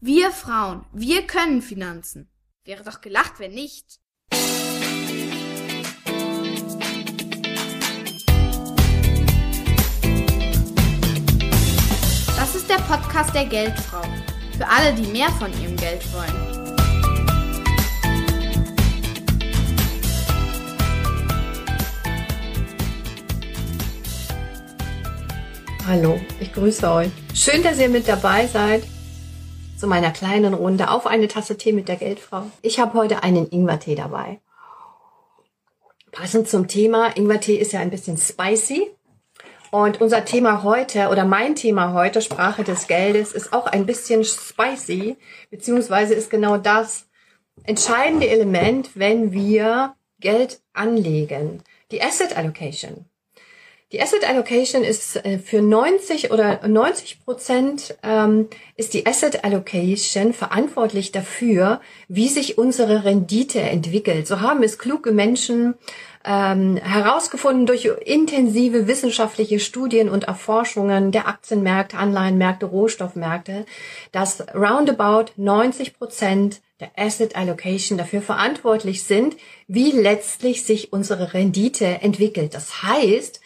Wir Frauen, wir können Finanzen. Wäre doch gelacht, wenn nicht. Das ist der Podcast der Geldfrau. Für alle, die mehr von ihrem Geld wollen. Hallo, ich grüße euch. Schön, dass ihr mit dabei seid zu meiner kleinen Runde auf eine Tasse Tee mit der Geldfrau. Ich habe heute einen Ingwertee dabei. Passend zum Thema, Ingwertee ist ja ein bisschen spicy. Und unser Thema heute oder mein Thema heute, Sprache des Geldes, ist auch ein bisschen spicy, beziehungsweise ist genau das entscheidende Element, wenn wir Geld anlegen. Die Asset Allocation. Die Asset Allocation ist äh, für 90 oder 90 Prozent ähm, ist die Asset Allocation verantwortlich dafür, wie sich unsere Rendite entwickelt. So haben es kluge Menschen ähm, herausgefunden durch intensive wissenschaftliche Studien und Erforschungen der Aktienmärkte, Anleihenmärkte, Rohstoffmärkte, dass roundabout 90 Prozent der Asset Allocation dafür verantwortlich sind, wie letztlich sich unsere Rendite entwickelt. Das heißt,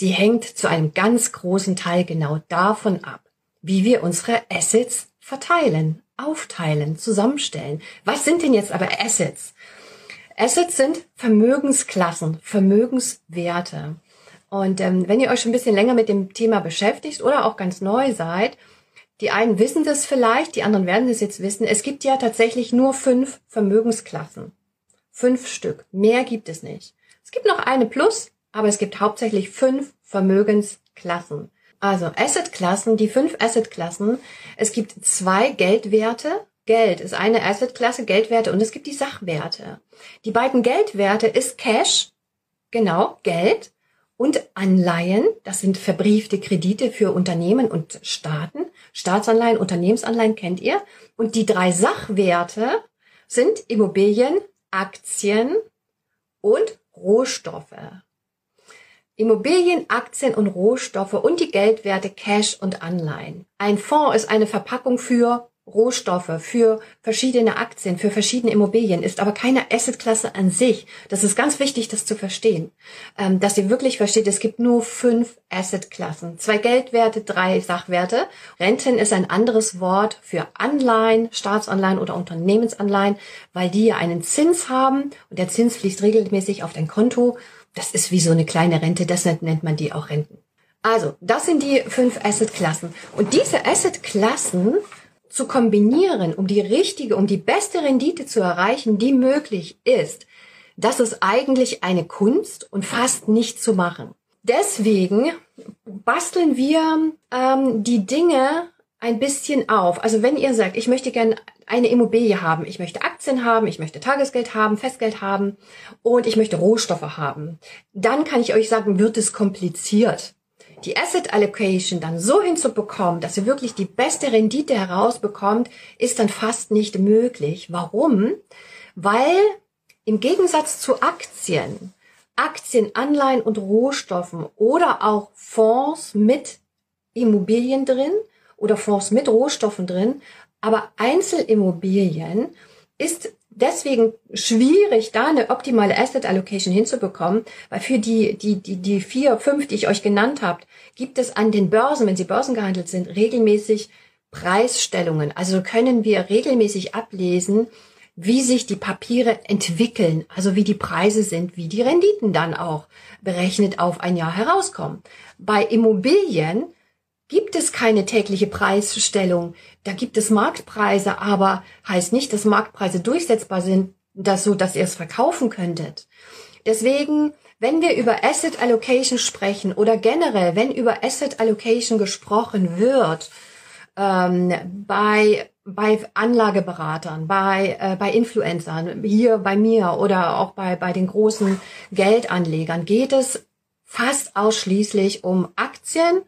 Sie hängt zu einem ganz großen Teil genau davon ab, wie wir unsere Assets verteilen, aufteilen, zusammenstellen. Was sind denn jetzt aber Assets? Assets sind Vermögensklassen, Vermögenswerte. Und ähm, wenn ihr euch schon ein bisschen länger mit dem Thema beschäftigt oder auch ganz neu seid, die einen wissen das vielleicht, die anderen werden es jetzt wissen. Es gibt ja tatsächlich nur fünf Vermögensklassen. Fünf Stück. Mehr gibt es nicht. Es gibt noch eine plus, aber es gibt hauptsächlich fünf Vermögensklassen. Also Assetklassen, die fünf Assetklassen. Es gibt zwei Geldwerte. Geld ist eine Assetklasse, Geldwerte und es gibt die Sachwerte. Die beiden Geldwerte ist Cash, genau, Geld und Anleihen. Das sind verbriefte Kredite für Unternehmen und Staaten. Staatsanleihen, Unternehmensanleihen kennt ihr. Und die drei Sachwerte sind Immobilien, Aktien und Rohstoffe. Immobilien, Aktien und Rohstoffe und die Geldwerte Cash und Anleihen. Ein Fonds ist eine Verpackung für Rohstoffe, für verschiedene Aktien, für verschiedene Immobilien, ist aber keine Assetklasse an sich. Das ist ganz wichtig, das zu verstehen. Ähm, dass ihr wirklich versteht, es gibt nur fünf Assetklassen. Zwei Geldwerte, drei Sachwerte. Renten ist ein anderes Wort für Anleihen, Staatsanleihen oder Unternehmensanleihen, weil die ja einen Zins haben und der Zins fließt regelmäßig auf dein Konto das ist wie so eine kleine Rente, deshalb nennt man die auch Renten. Also, das sind die fünf Asset-Klassen. Und diese Asset-Klassen zu kombinieren, um die richtige, um die beste Rendite zu erreichen, die möglich ist, das ist eigentlich eine Kunst und fast nicht zu machen. Deswegen basteln wir ähm, die Dinge ein bisschen auf. Also wenn ihr sagt, ich möchte gerne eine Immobilie haben, ich möchte Aktien haben, ich möchte Tagesgeld haben, Festgeld haben und ich möchte Rohstoffe haben, dann kann ich euch sagen, wird es kompliziert. Die Asset Allocation dann so hinzubekommen, dass ihr wirklich die beste Rendite herausbekommt, ist dann fast nicht möglich. Warum? Weil im Gegensatz zu Aktien, Aktien, Anleihen und Rohstoffen oder auch Fonds mit Immobilien drin, oder Fonds mit Rohstoffen drin. Aber Einzelimmobilien ist deswegen schwierig, da eine optimale Asset Allocation hinzubekommen, weil für die, die, die, die vier, fünf, die ich euch genannt habt, gibt es an den Börsen, wenn sie börsengehandelt sind, regelmäßig Preisstellungen. Also können wir regelmäßig ablesen, wie sich die Papiere entwickeln, also wie die Preise sind, wie die Renditen dann auch berechnet auf ein Jahr herauskommen. Bei Immobilien gibt es keine tägliche Preisstellung. Da gibt es Marktpreise, aber heißt nicht, dass Marktpreise durchsetzbar sind, dass so, dass ihr es verkaufen könntet. Deswegen, wenn wir über Asset Allocation sprechen oder generell, wenn über Asset Allocation gesprochen wird, ähm, bei bei Anlageberatern, bei, äh, bei Influencern, hier bei mir oder auch bei, bei den großen Geldanlegern geht es fast ausschließlich um Aktien,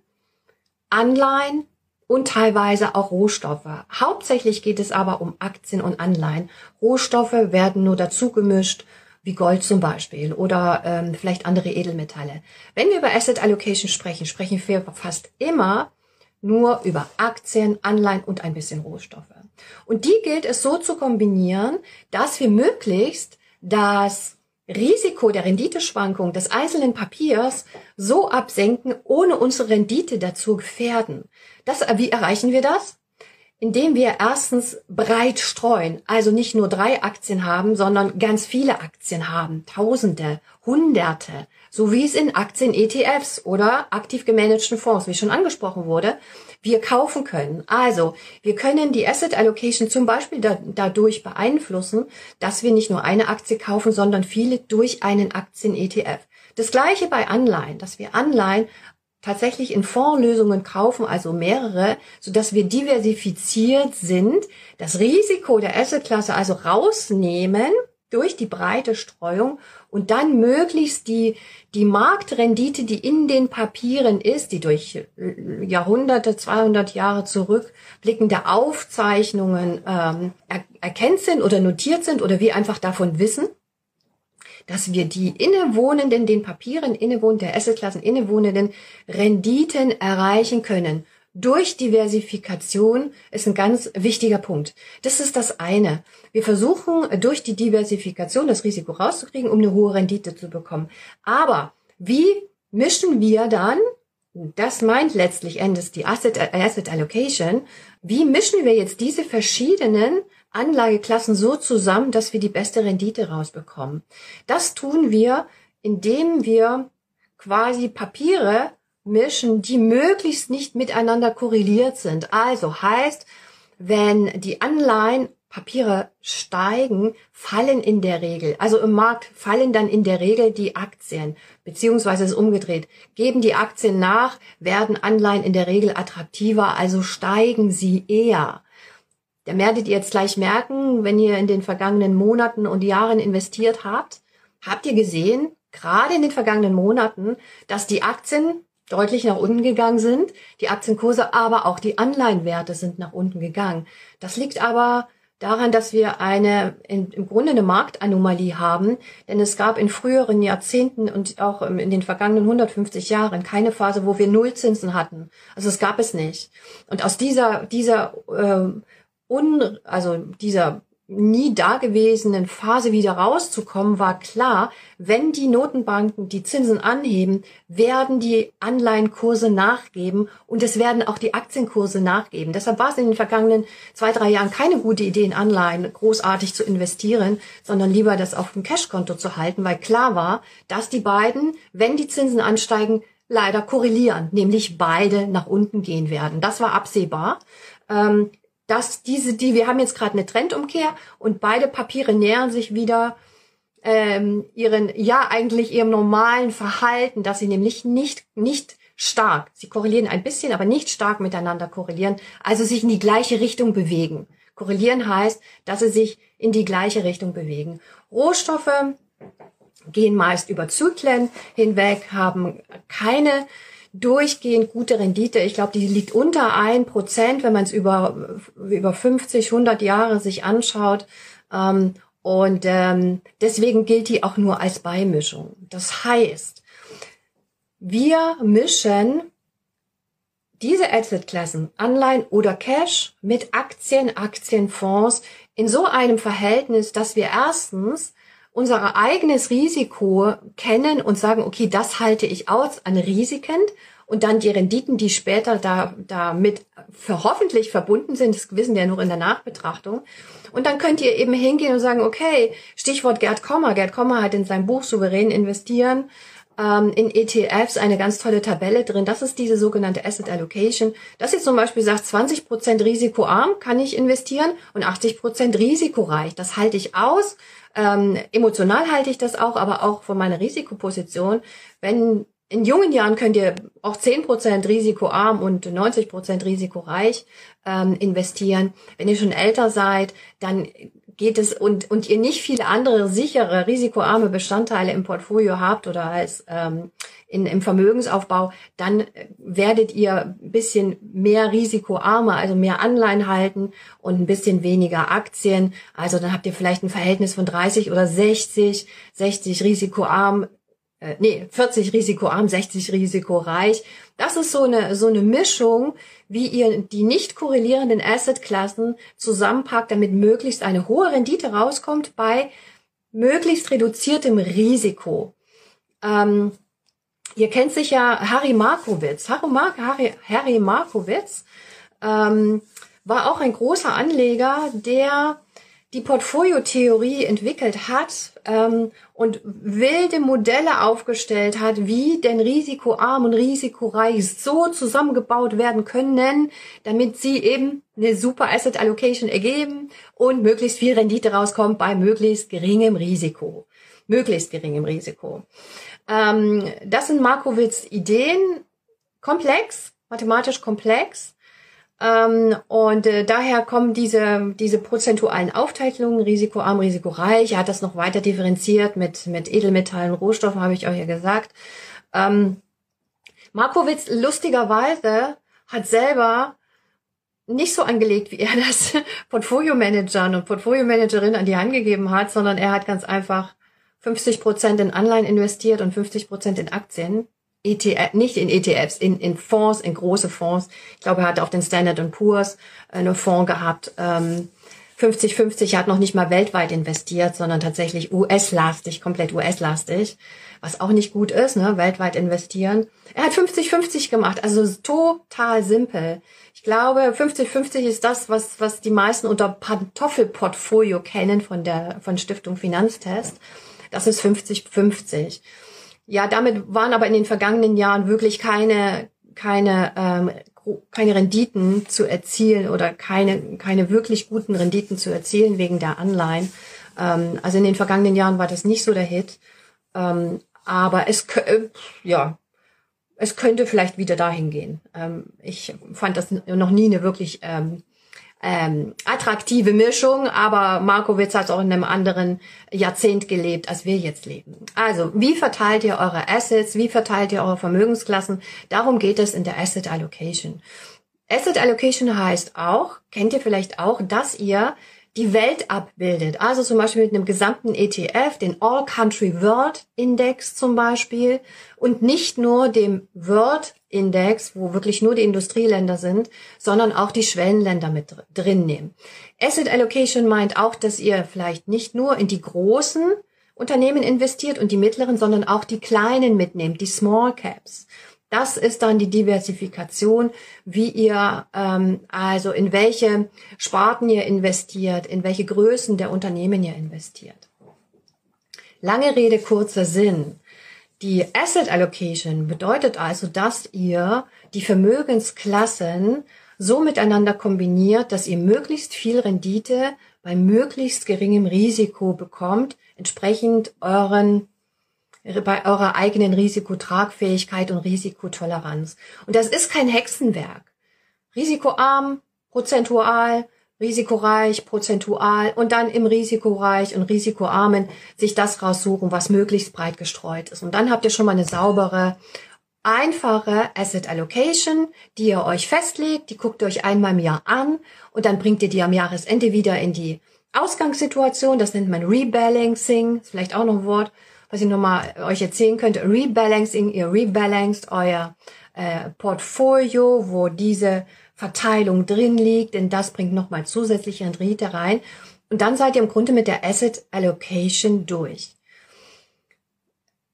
Anleihen und teilweise auch Rohstoffe. Hauptsächlich geht es aber um Aktien und Anleihen. Rohstoffe werden nur dazu gemischt, wie Gold zum Beispiel oder ähm, vielleicht andere Edelmetalle. Wenn wir über Asset Allocation sprechen, sprechen wir fast immer nur über Aktien, Anleihen und ein bisschen Rohstoffe. Und die gilt es so zu kombinieren, dass wir möglichst das Risiko der Renditeschwankung des einzelnen Papiers so absenken, ohne unsere Rendite dazu gefährden. Das, wie erreichen wir das? Indem wir erstens breit streuen, also nicht nur drei Aktien haben, sondern ganz viele Aktien haben, Tausende, Hunderte, so wie es in Aktien-ETFs oder aktiv gemanagten Fonds, wie schon angesprochen wurde, wir kaufen können. Also, wir können die Asset Allocation zum Beispiel da, dadurch beeinflussen, dass wir nicht nur eine Aktie kaufen, sondern viele durch einen Aktien-ETF. Das gleiche bei Anleihen, dass wir Anleihen tatsächlich in Fondslösungen kaufen, also mehrere, so dass wir diversifiziert sind, das Risiko der Assetklasse also rausnehmen durch die breite Streuung und dann möglichst die, die Marktrendite, die in den Papieren ist, die durch äh, Jahrhunderte, 200 Jahre zurückblickende Aufzeichnungen ähm, er, erkennt sind oder notiert sind oder wir einfach davon wissen, dass wir die innewohnenden, den Papieren innewohnenden, der Assetklassen innewohnenden Renditen erreichen können durch Diversifikation ist ein ganz wichtiger Punkt. Das ist das eine. Wir versuchen durch die Diversifikation das Risiko rauszukriegen, um eine hohe Rendite zu bekommen. Aber wie mischen wir dann, das meint letztlich Endes die Asset, Asset Allocation, wie mischen wir jetzt diese verschiedenen Anlageklassen so zusammen, dass wir die beste Rendite rausbekommen? Das tun wir, indem wir quasi Papiere mischen, die möglichst nicht miteinander korreliert sind. Also heißt, wenn die Anleihen Papiere steigen, fallen in der Regel, also im Markt fallen dann in der Regel die Aktien, beziehungsweise ist umgedreht. Geben die Aktien nach, werden Anleihen in der Regel attraktiver, also steigen sie eher. Da werdet ihr jetzt gleich merken, wenn ihr in den vergangenen Monaten und Jahren investiert habt, habt ihr gesehen, gerade in den vergangenen Monaten, dass die Aktien deutlich nach unten gegangen sind, die Aktienkurse, aber auch die Anleihenwerte sind nach unten gegangen. Das liegt aber daran, dass wir eine in, im Grunde eine Marktanomalie haben, denn es gab in früheren Jahrzehnten und auch in den vergangenen 150 Jahren keine Phase, wo wir Nullzinsen hatten. Also es gab es nicht. Und aus dieser dieser äh, un, also dieser nie dagewesenen Phase wieder rauszukommen, war klar, wenn die Notenbanken die Zinsen anheben, werden die Anleihenkurse nachgeben und es werden auch die Aktienkurse nachgeben. Deshalb war es in den vergangenen zwei, drei Jahren keine gute Idee, in Anleihen großartig zu investieren, sondern lieber das auf dem Cashkonto zu halten, weil klar war, dass die beiden, wenn die Zinsen ansteigen, leider korrelieren, nämlich beide nach unten gehen werden. Das war absehbar. Ähm, dass diese, die, wir haben jetzt gerade eine Trendumkehr und beide Papiere nähern sich wieder ähm, ihren, ja, eigentlich ihrem normalen Verhalten, dass sie nämlich nicht, nicht stark, sie korrelieren ein bisschen, aber nicht stark miteinander korrelieren, also sich in die gleiche Richtung bewegen. Korrelieren heißt, dass sie sich in die gleiche Richtung bewegen. Rohstoffe gehen meist über Zyklen hinweg, haben keine durchgehend gute Rendite. Ich glaube, die liegt unter ein Prozent, wenn man es über, über 50, 100 Jahre sich anschaut. Ähm, und ähm, deswegen gilt die auch nur als Beimischung. Das heißt, wir mischen diese Assetklassen, Anleihen oder Cash mit Aktien, Aktienfonds in so einem Verhältnis, dass wir erstens unser eigenes Risiko kennen und sagen, okay, das halte ich aus an Risiken und dann die Renditen, die später da damit für hoffentlich verbunden sind, das wissen wir ja nur in der Nachbetrachtung. Und dann könnt ihr eben hingehen und sagen, okay, Stichwort Gerd Kommer. Gerd Kommer hat in seinem Buch Souverän investieren ähm, in ETFs eine ganz tolle Tabelle drin. Das ist diese sogenannte Asset Allocation. Das jetzt zum Beispiel sagt, 20% risikoarm kann ich investieren und 80% risikoreich. Das halte ich aus ähm, emotional halte ich das auch, aber auch von meiner Risikoposition. Wenn in jungen Jahren könnt ihr auch 10% risikoarm und 90% risikoreich ähm, investieren. Wenn ihr schon älter seid, dann geht es und, und ihr nicht viele andere sichere, risikoarme Bestandteile im Portfolio habt oder als ähm, in, im Vermögensaufbau, dann werdet ihr ein bisschen mehr risikoarmer, also mehr Anleihen halten und ein bisschen weniger Aktien. Also dann habt ihr vielleicht ein Verhältnis von 30 oder 60, 60 risikoarm, äh, nee, 40 risikoarm, 60 risikoreich. Das ist so eine, so eine Mischung, wie ihr die nicht korrelierenden Assetklassen zusammenpackt, damit möglichst eine hohe Rendite rauskommt bei möglichst reduziertem Risiko. Ähm, ihr kennt sicher Harry Markowitz. Harry, Harry Markowitz ähm, war auch ein großer Anleger, der die Portfoliotheorie entwickelt hat ähm, und wilde Modelle aufgestellt hat, wie denn risikoarm und risikoreich so zusammengebaut werden können, damit sie eben eine super Asset Allocation ergeben und möglichst viel Rendite rauskommt bei möglichst geringem Risiko. Möglichst geringem Risiko. Ähm, das sind Markowitz Ideen, komplex, mathematisch komplex. Ähm, und äh, daher kommen diese, diese prozentualen Aufteilungen, risikoarm, risikoreich. Er hat das noch weiter differenziert mit, mit Edelmetallen, Rohstoffen, habe ich euch ja gesagt. Ähm, Markowitz lustigerweise hat selber nicht so angelegt, wie er das Portfolio-Managern und Portfolio-Managerinnen an die Hand gegeben hat, sondern er hat ganz einfach 50 Prozent in Anleihen investiert und 50 Prozent in Aktien. ETF, nicht in ETFs, in, in Fonds, in große Fonds. Ich glaube, er hat auf den Standard Poor's äh, einen Fonds gehabt. Ähm, 50-50 hat noch nicht mal weltweit investiert, sondern tatsächlich US-lastig, komplett US-lastig, was auch nicht gut ist, ne, weltweit investieren. Er hat 50-50 gemacht, also total simpel. Ich glaube, 50-50 ist das, was, was die meisten unter Pantoffelportfolio kennen von der, von Stiftung Finanztest. Das ist 50-50. Ja, damit waren aber in den vergangenen Jahren wirklich keine, keine, ähm, keine Renditen zu erzielen oder keine, keine wirklich guten Renditen zu erzielen wegen der Anleihen. Ähm, also in den vergangenen Jahren war das nicht so der Hit. Ähm, aber es, äh, ja, es könnte vielleicht wieder dahin gehen. Ähm, ich fand das noch nie eine wirklich ähm, ähm, attraktive Mischung, aber Markowitz hat auch in einem anderen Jahrzehnt gelebt, als wir jetzt leben. Also, wie verteilt ihr eure Assets? Wie verteilt ihr eure Vermögensklassen? Darum geht es in der Asset Allocation. Asset Allocation heißt auch, kennt ihr vielleicht auch, dass ihr die Welt abbildet. Also zum Beispiel mit einem gesamten ETF, den All Country World Index zum Beispiel und nicht nur dem World Index, wo wirklich nur die Industrieländer sind, sondern auch die Schwellenländer mit drin nehmen. Asset Allocation meint auch, dass ihr vielleicht nicht nur in die großen Unternehmen investiert und die mittleren, sondern auch die kleinen mitnehmt, die Small Caps. Das ist dann die Diversifikation, wie ihr ähm, also in welche Sparten ihr investiert, in welche Größen der Unternehmen ihr investiert. Lange Rede, kurzer Sinn. Die Asset Allocation bedeutet also, dass ihr die Vermögensklassen so miteinander kombiniert, dass ihr möglichst viel Rendite bei möglichst geringem Risiko bekommt, entsprechend euren bei eurer eigenen Risikotragfähigkeit und Risikotoleranz. Und das ist kein Hexenwerk. Risikoarm, prozentual, risikoreich, prozentual und dann im risikoreich und risikoarmen sich das raussuchen, was möglichst breit gestreut ist. Und dann habt ihr schon mal eine saubere, einfache Asset Allocation, die ihr euch festlegt, die guckt ihr euch einmal im Jahr an und dann bringt ihr die am Jahresende wieder in die Ausgangssituation, das nennt man Rebalancing, ist vielleicht auch noch ein Wort, was ich nochmal euch erzählen könnte, Rebalancing, ihr rebalanced euer äh, Portfolio, wo diese Verteilung drin liegt, denn das bringt nochmal zusätzliche Rendite rein. Und dann seid ihr im Grunde mit der Asset Allocation durch.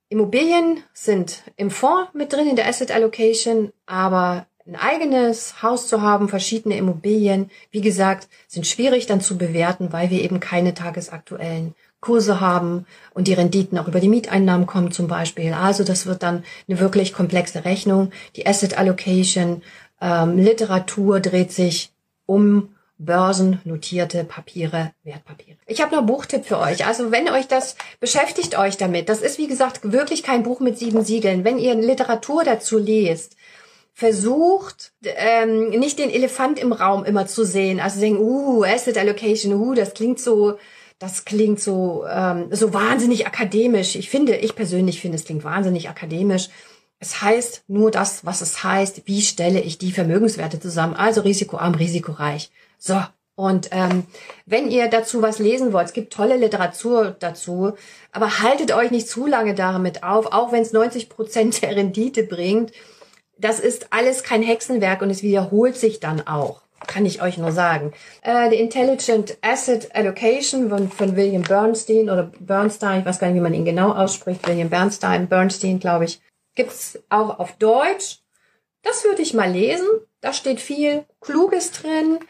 Immobilien sind im Fonds mit drin in der Asset Allocation, aber ein eigenes Haus zu haben, verschiedene Immobilien, wie gesagt, sind schwierig dann zu bewerten, weil wir eben keine tagesaktuellen Kurse haben und die Renditen auch über die Mieteinnahmen kommen zum Beispiel. Also das wird dann eine wirklich komplexe Rechnung. Die Asset Allocation, ähm, Literatur dreht sich um börsennotierte Papiere, Wertpapiere. Ich habe noch Buchtipp für euch. Also wenn euch das beschäftigt euch damit. Das ist wie gesagt wirklich kein Buch mit sieben Siegeln. Wenn ihr Literatur dazu lest, versucht ähm, nicht den Elefant im Raum immer zu sehen. Also denken, uh, Asset Allocation, uh, das klingt so das klingt so, ähm, so wahnsinnig akademisch. Ich finde, ich persönlich finde, es klingt wahnsinnig akademisch. Es heißt nur das, was es heißt. Wie stelle ich die Vermögenswerte zusammen? Also risikoarm, risikoreich. So, Und ähm, wenn ihr dazu was lesen wollt, es gibt tolle Literatur dazu, aber haltet euch nicht zu lange damit auf, auch wenn es 90 Prozent der Rendite bringt. Das ist alles kein Hexenwerk und es wiederholt sich dann auch. Kann ich euch nur sagen. Äh, The Intelligent Asset Allocation von, von William Bernstein oder Bernstein, ich weiß gar nicht, wie man ihn genau ausspricht, William Bernstein, Bernstein, glaube ich, gibt's auch auf Deutsch. Das würde ich mal lesen. Da steht viel Kluges drin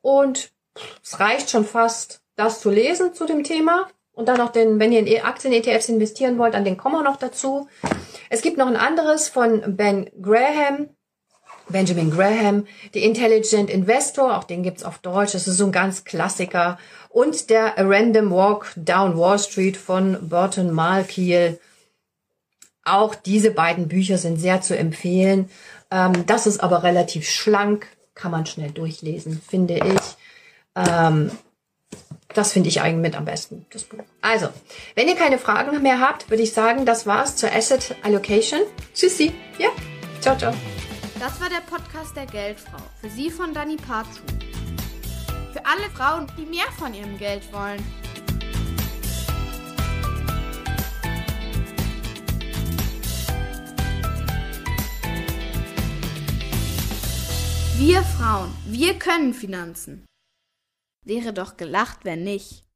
und es reicht schon fast, das zu lesen zu dem Thema. Und dann noch den, wenn ihr in e- Aktien-ETFs investieren wollt, dann den kommen wir noch dazu. Es gibt noch ein anderes von Ben Graham, Benjamin Graham, The Intelligent Investor, auch den gibt's auf Deutsch, das ist so ein ganz Klassiker. Und der A Random Walk Down Wall Street von Burton Malkiel. Auch diese beiden Bücher sind sehr zu empfehlen. Ähm, das ist aber relativ schlank, kann man schnell durchlesen, finde ich. Ähm, das finde ich eigentlich mit am besten, das Buch. Also, wenn ihr keine Fragen mehr habt, würde ich sagen, das war's zur Asset Allocation. Tschüssi. Ja, ciao, ciao. Das war der Podcast der Geldfrau. Für Sie von Dani Parzu. Für alle Frauen, die mehr von ihrem Geld wollen. Wir Frauen, wir können Finanzen. Wäre doch gelacht, wenn nicht.